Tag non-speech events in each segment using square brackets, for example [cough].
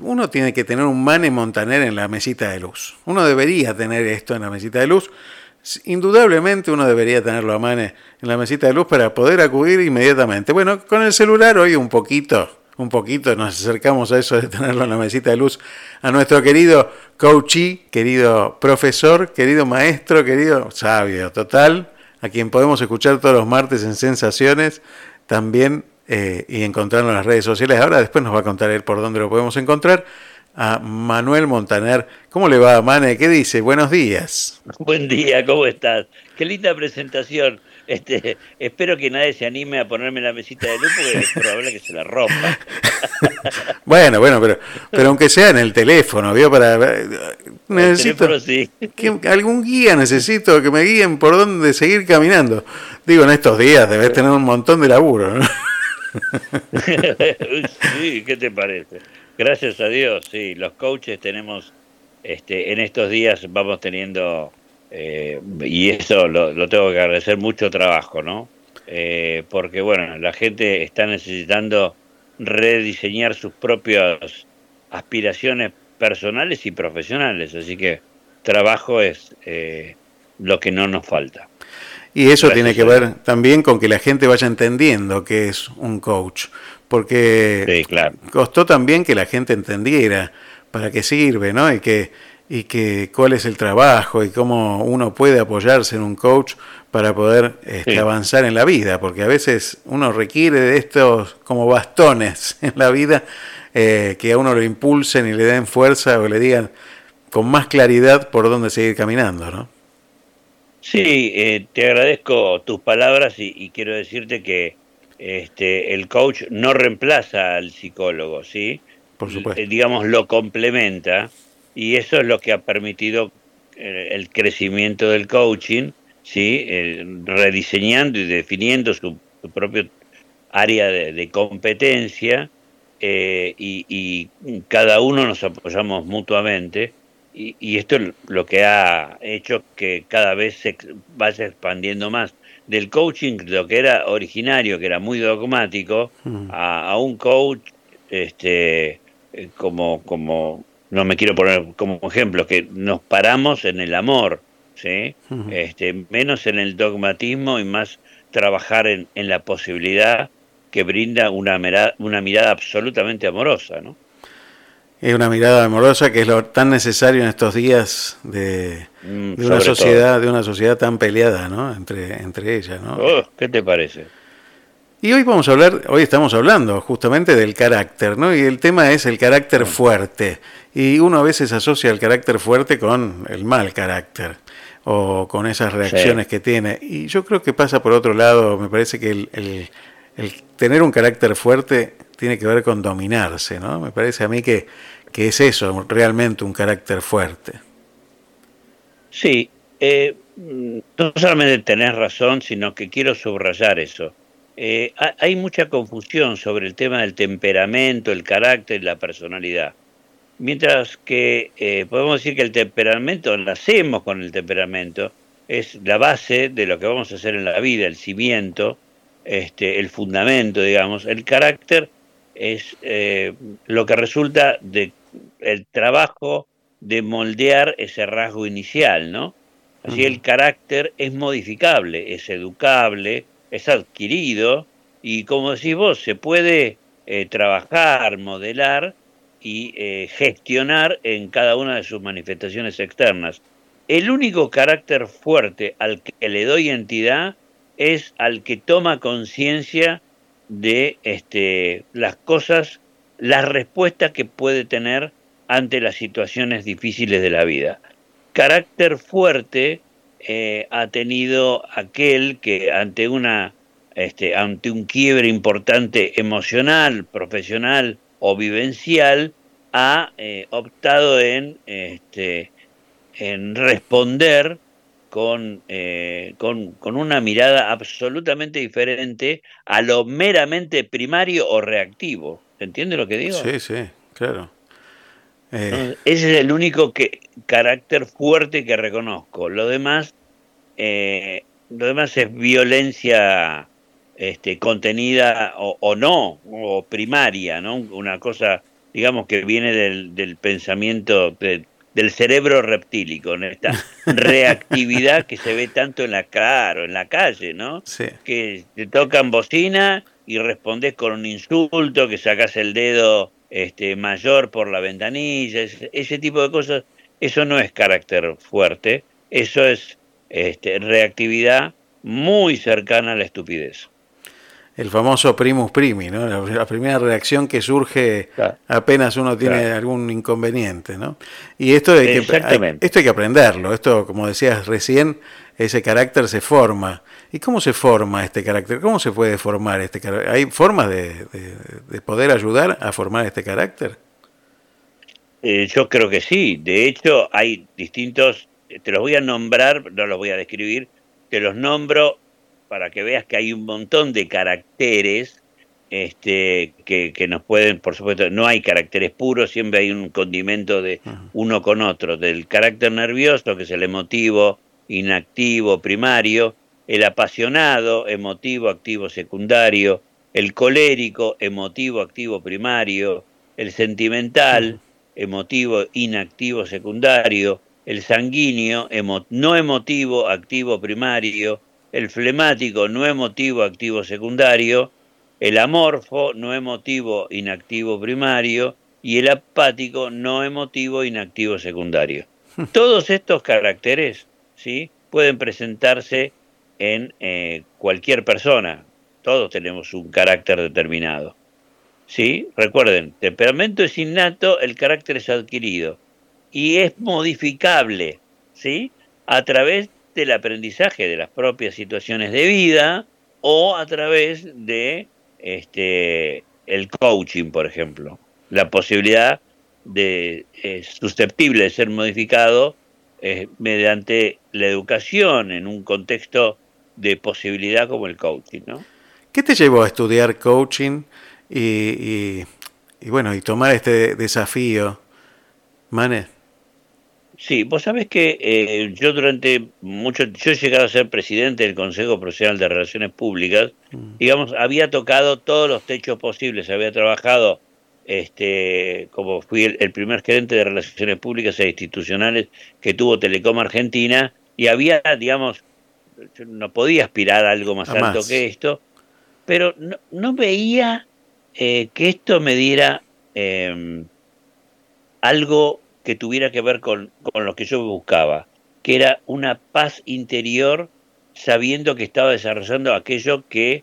uno tiene que tener un Mane Montaner en la mesita de luz. Uno debería tener esto en la mesita de luz. Indudablemente uno debería tenerlo a Mane en la mesita de luz para poder acudir inmediatamente. Bueno, con el celular hoy un poquito, un poquito nos acercamos a eso de tenerlo en la mesita de luz a nuestro querido coachee, querido profesor, querido maestro, querido sabio total, a quien podemos escuchar todos los martes en Sensaciones, también eh, y encontrarlo en las redes sociales. Ahora después nos va a contar él por dónde lo podemos encontrar. A Manuel Montaner. ¿Cómo le va, Mane? ¿Qué dice? Buenos días. Buen día, ¿cómo estás? Qué linda presentación. Este, espero que nadie se anime a ponerme la mesita de luz porque es probable que se la rompa. [laughs] bueno, bueno, pero, pero aunque sea en el teléfono, ¿vio? Para, necesito algún guía necesito que me guíen por dónde seguir caminando. Digo, en estos días debes tener un montón de laburo, ¿no? [laughs] sí, ¿qué te parece? Gracias a Dios, sí, los coaches tenemos, este, en estos días vamos teniendo, eh, y eso lo, tengo que agradecer, mucho trabajo, ¿no? Eh, porque, bueno, la gente está necesitando rediseñar sus propias aspiraciones personales y profesionales, así que trabajo es eh, lo que no nos falta. Y eso tiene que ver también con que la gente vaya entendiendo qué es un coach, porque costó también que la gente entendiera para qué sirve, ¿no? Y que, y que cuál es el trabajo y cómo uno puede apoyarse en un coach para poder este, avanzar en la vida, porque a veces uno requiere de estos como bastones [laughs] en la vida eh, que a uno lo impulsen y le den fuerza o le digan con más claridad por dónde seguir caminando, ¿no? Sí, eh, te agradezco tus palabras y, quiero decirte que este, el coach no reemplaza al psicólogo, ¿sí? Por supuesto. Eh, digamos, lo complementa y eso es lo que ha permitido eh, el crecimiento del coaching, ¿sí? rediseñando y definiendo su, propio área de, competencia y, y cada uno nos apoyamos mutuamente y, esto es lo que ha hecho que cada vez se vaya expandiendo más del coaching, lo que era originario, que era muy dogmático, mm. a, un coach este eh, como, como, no me quiero poner como ejemplo, que nos paramos en el amor, ¿sí? este, menos en el dogmatismo y más trabajar en, en la posibilidad que brinda una, una mirada absolutamente amorosa, ¿no? Es una mirada amorosa que es lo tan necesario en estos días de, mm, una sociedad, de una sociedad tan peleada, ¿no? Entre, entre ellas, ¿no? Oh, ¿Qué te parece? Y hoy vamos a hablar, hoy estamos hablando justamente del carácter, ¿no? Y el tema es el carácter mm. fuerte. Y uno a veces asocia el carácter fuerte con el mal carácter o con esas reacciones que tiene. Y yo creo que pasa por otro lado, me parece que el, el, el tener un carácter fuerte tiene que ver con dominarse, ¿no? Me parece a mí que, que es eso, realmente un carácter fuerte. Sí, eh, no solamente tenés razón, sino que quiero subrayar eso. Eh, hay mucha confusión sobre el tema del temperamento, el carácter y la personalidad. Mientras que eh, podemos decir que el temperamento, nacemos con el temperamento, es la base de lo que vamos a hacer en la vida, el cimiento, este, el fundamento, digamos. El carácter es eh, lo que resulta de el trabajo de moldear ese rasgo inicial, ¿no? Así el carácter es modificable, es educable, es adquirido y como decís vos, se puede eh, trabajar, modelar y eh, gestionar en cada una de sus manifestaciones externas. El único carácter fuerte al que le doy entidad es al que toma conciencia de este, las cosas, las respuestas que puede tener ante las situaciones difíciles de la vida. Carácter fuerte eh, ha tenido aquel que ante una este, ante un quiebre importante emocional, profesional o vivencial, ha eh, optado en, este, en responder eh, con, con, una mirada absolutamente diferente a lo meramente primario o reactivo. ¿Se entiende lo que digo? Sí, sí, claro. Eh, ese es el único que, carácter fuerte que reconozco. Lo demás, eh, lo demás es violencia este, contenida o, o, no, o primaria, ¿no? Una cosa digamos que viene del, del pensamiento del cerebro reptílico, en esta [laughs] reactividad que se ve tanto en la cara, en la calle, ¿no? Sí. Que te tocan bocina y respondes con un insulto, que sacas el dedo este, mayor por la ventanilla, ese, ese tipo de cosas, eso no es carácter fuerte, eso es este, reactividad muy cercana a la estupidez. El famoso primus primi, ¿no? La, la primera reacción que surge Claro. apenas uno tiene Claro. algún inconveniente, ¿no? Y esto hay, que, hay- esto hay que aprenderlo, esto, como decías recién, ese carácter se forma. ¿Y cómo se forma este carácter? ¿Cómo se puede formar este carácter? ¿Hay formas de, de- de poder ayudar a formar este carácter? Eh, yo creo que sí. De hecho, hay distintos, te los voy a nombrar, no los voy a describir, te los nombro para que veas que hay un montón de caracteres este, que, que nos pueden, por supuesto, no hay caracteres puros, siempre hay un condimento de uno con otro, del carácter nervioso, que es el emotivo, inactivo, primario, el apasionado, emotivo, activo, secundario, el colérico, emotivo, activo, primario, el sentimental, emotivo, inactivo, secundario, el sanguíneo, emo- no emotivo, activo, primario, el flemático, no emotivo, activo, secundario, el amorfo, no emotivo, inactivo, primario, y el apático, no emotivo, inactivo, secundario. [laughs] Todos estos caracteres ¿sí? pueden presentarse en eh, cualquier persona. Todos tenemos un carácter determinado. ¿sí? Recuerden, temperamento es innato, el carácter es adquirido y es modificable, ¿sí? A través del aprendizaje de las propias situaciones de vida o a través de este el coaching, por ejemplo, la posibilidad de es susceptible de ser modificado eh, mediante la educación en un contexto de posibilidad como el coaching, ¿no? ¿Qué te llevó a estudiar coaching y, y- bueno, y tomar este desafío, Mane? Sí, vos sabés que eh, yo durante mucho, yo he llegado a ser presidente del Consejo Profesional de Relaciones Públicas, Mm. digamos, había tocado todos los techos posibles, había trabajado, este, como fui el, el primer gerente de Relaciones Públicas e Institucionales que tuvo Telecom Argentina, y había, digamos, yo no podía aspirar a algo más alto que esto, pero no, no veía eh, que esto me diera eh, algo que tuviera que ver con, con lo que yo buscaba, que era una paz interior sabiendo que estaba desarrollando aquello que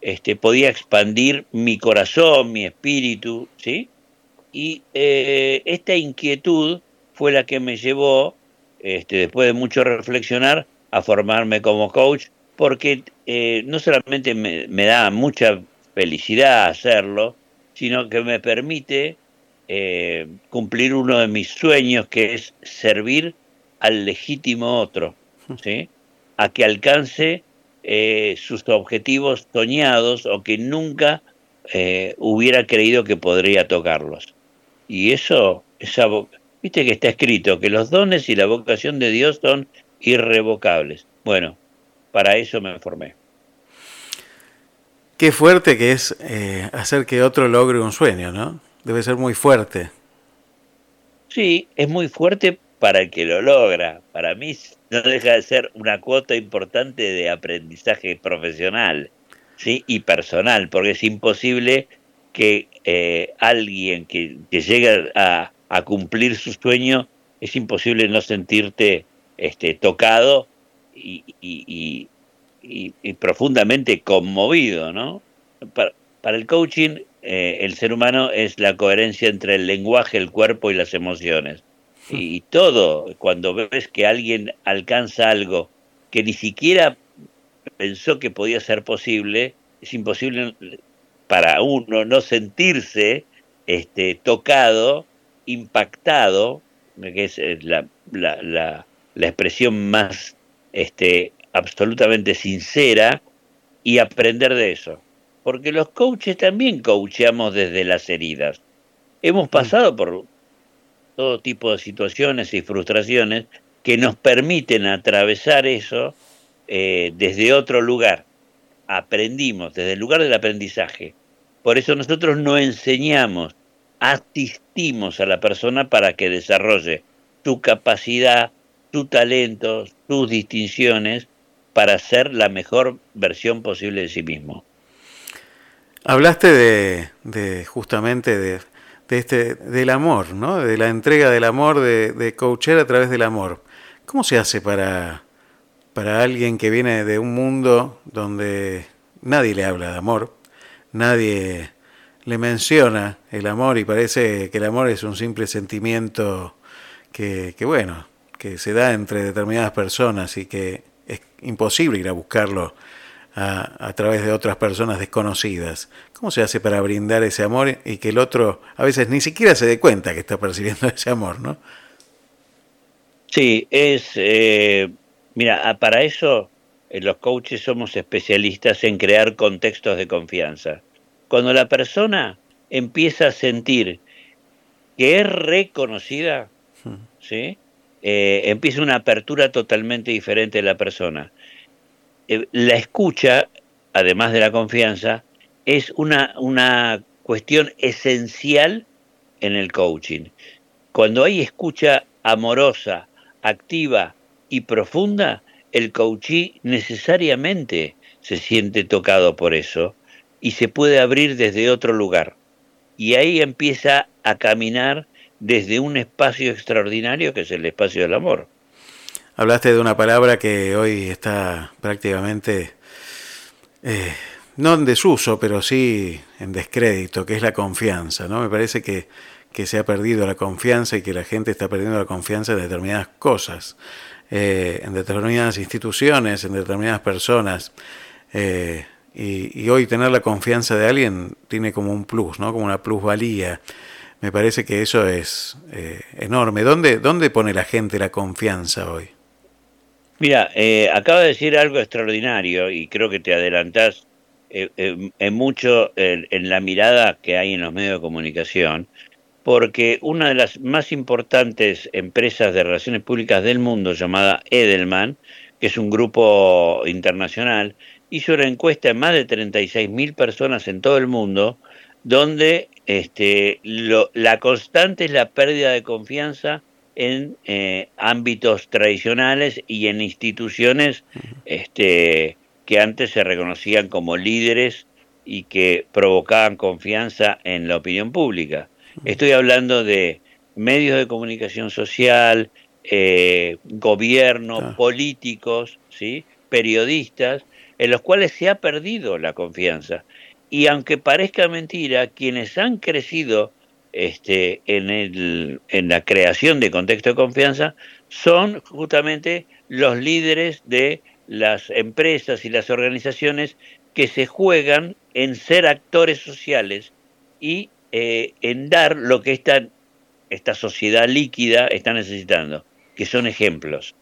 este, podía expandir mi corazón, mi espíritu, ¿sí? Y eh, esta inquietud fue la que me llevó, este, después de mucho reflexionar, a formarme como coach, porque eh, no solamente me, me da mucha felicidad hacerlo, sino que me permite eh, cumplir uno de mis sueños, que es servir al legítimo otro, ¿sí? a que alcance eh, sus objetivos soñados o que nunca eh, hubiera creído que podría tocarlos. Y eso, esa, viste que está escrito que los dones y la vocación de Dios son irrevocables. Bueno, para eso me formé. Qué fuerte que es eh, hacer que otro logre un sueño, ¿no? Debe ser muy fuerte. Sí, es muy fuerte para el que lo logra. Para mí no deja de ser una cuota importante de aprendizaje profesional ¿sí? y personal, porque es imposible que eh, alguien que, llega a, cumplir su sueño, es imposible no sentirte este, tocado y, y- y- profundamente conmovido, ¿no? Para el coaching, eh, el ser humano es la coherencia entre el lenguaje, el cuerpo y las emociones. Y todo, cuando ves que alguien alcanza algo que ni siquiera pensó que podía ser posible, es imposible para uno no sentirse este, tocado, impactado, que es eh, la, la, la, la expresión más este, absolutamente sincera, y aprender de eso. Porque los coaches también coacheamos desde las heridas. Hemos pasado por todo tipo de situaciones y frustraciones que nos permiten atravesar eso eh, desde otro lugar. Aprendimos, desde el lugar del aprendizaje. Por eso nosotros no enseñamos asistimos a la persona para que desarrolle su capacidad, su talento, sus distinciones para ser la mejor versión posible de sí mismo. Hablaste de, justamente de, este, del amor, ¿no? de la entrega del amor, de, de a través del amor. ¿Cómo se hace para, para alguien que viene de un mundo donde nadie le habla de amor, nadie le menciona el amor y parece que el amor es un simple sentimiento que, bueno, que se da entre determinadas personas y que es imposible ir a buscarlo a, a, través de otras personas desconocidas. ¿Cómo se hace para brindar ese amor y que el otro a veces ni siquiera se dé cuenta que está percibiendo [laughs] ese amor, no? Sí, es, eh, mira, para eso eh, los coaches somos especialistas en crear contextos de confianza. Cuando la persona empieza a sentir que es reconocida, hmm. ¿sí? Eh, empieza una apertura totalmente diferente de la persona. Eh, la escucha, además de la confianza, es una, una cuestión esencial en el coaching. Cuando hay escucha amorosa, activa y profunda, el coachee necesariamente se siente tocado por eso y se puede abrir desde otro lugar. Y ahí empieza a caminar desde un espacio extraordinario que es el espacio del amor. Hablaste de una palabra que hoy está prácticamente, eh, no en desuso, pero sí en descrédito, que es la confianza. ¿no? Me parece que, que se ha perdido la confianza y que la gente está perdiendo la confianza en determinadas cosas. Eh, en determinadas instituciones, en determinadas personas. Eh, y, hoy tener la confianza de alguien tiene como un plus, ¿no? como una plusvalía. Me parece que eso es enorme. ¿Dónde, ¿Dónde pone la gente la confianza hoy? Mira, acaba de decir algo extraordinario y creo que te adelantás en mucho en la mirada que hay en los medios de comunicación porque una de las más importantes empresas de relaciones públicas del mundo, llamada Edelman, que es un grupo internacional, hizo una encuesta en más de 36.000 personas en todo el mundo, donde este, la constante es la pérdida de confianza en eh, ámbitos tradicionales y en instituciones este, que antes se reconocían como líderes y que provocaban confianza en la opinión pública. Estoy hablando de medios de comunicación social, eh, gobierno, ah. políticos, ¿sí? periodistas, en los cuales se ha perdido la confianza. Y aunque parezca mentira, quienes han crecido este, en, la creación de contexto de confianza son justamente los líderes de las empresas y las organizaciones que se juegan en ser actores sociales y eh, en dar lo que esta, esta sociedad líquida está necesitando, que son ejemplos,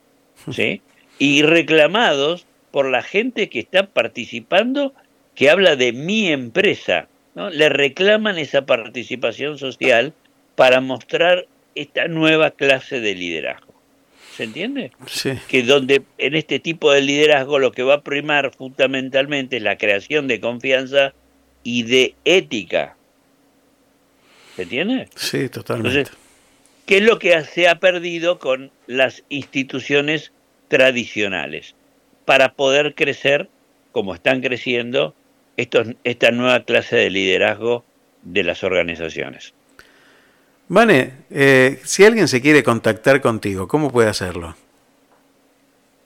¿sí? Y reclamados por la gente que está participando, que habla de mi empresa, ¿no? Le reclaman esa participación social para mostrar esta nueva clase de liderazgo. ¿Se entiende? Sí. Que donde en este tipo de liderazgo lo que va a primar fundamentalmente es la creación de confianza y de ética. ¿Se entiende? Sí, totalmente. ¿qué es lo que se ha perdido con las instituciones tradicionales? Para poder crecer, como están creciendo, esta nueva clase de liderazgo de las organizaciones. Vane, eh, si alguien se quiere contactar contigo, ¿cómo puede hacerlo?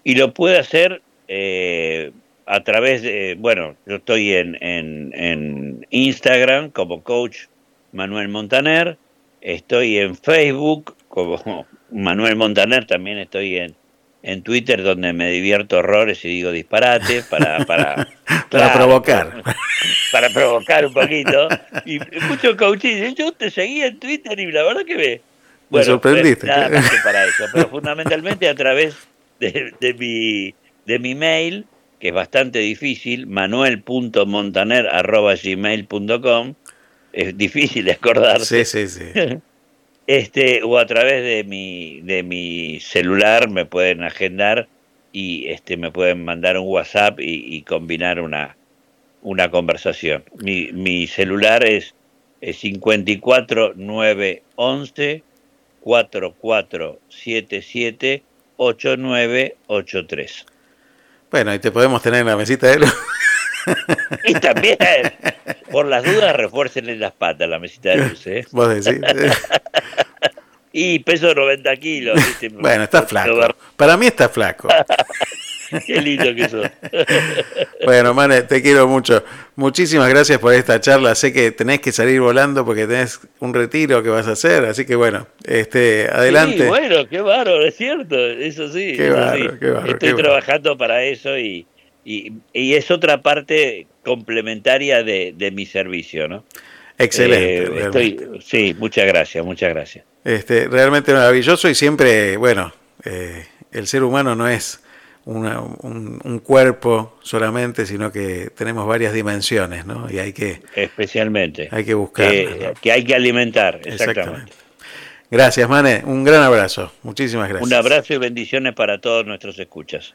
Y lo puede hacer eh, a través de, bueno, yo estoy en, en Instagram como coach Manuel Montaner, estoy en Facebook como [laughs] Manuel Montaner, también estoy en, en Twitter donde me divierto horrores y digo disparates para para, [laughs] para provocar [laughs] para provocar un poquito y mucho coaching yo te seguí en Twitter y la verdad que me bueno, sorprendiste nada para eso pero [laughs] fundamentalmente a través de, de mi de mi mail que es bastante difícil manuel.montaner@gmail.com es difícil de acordarse. Sí, sí, sí. Este, o a través de mi, de mi celular me pueden agendar y este, me pueden mandar un WhatsApp y, combinar una, una conversación. Mi, mi celular es es 54 911 4477 8983. Bueno, y te podemos tener en la mesita de luz. Y también, [laughs] por las dudas, refuercen en las patas la mesita de luz. ¿eh? Vos decís. [laughs] y peso 90 kilos. [laughs] Bueno, está flaco. Para mí está flaco. [laughs] Qué lindo que sos. [laughs] bueno, Mane, te quiero mucho. Muchísimas gracias por esta charla. Sé que tenés que salir volando porque tenés un retiro que vas a hacer, así que bueno, este, adelante. Sí, bueno, qué bárbaro, es cierto, eso sí. Qué bárbaro, qué bárbaro, Estoy trabajando para eso y, y, y, es otra parte complementaria de, de mi servicio, ¿no? Excelente. Eh, estoy, sí, muchas gracias, muchas gracias. Este, realmente maravilloso y siempre, bueno, eh, el ser humano no es una, un, un, cuerpo solamente, sino que tenemos varias dimensiones, ¿no? Y hay que... Especialmente. Hay que buscar. Eh, que hay que alimentar, exactamente. exactamente. Gracias, Mane. Un gran abrazo. Muchísimas gracias. Un abrazo y bendiciones para todos nuestros escuchas.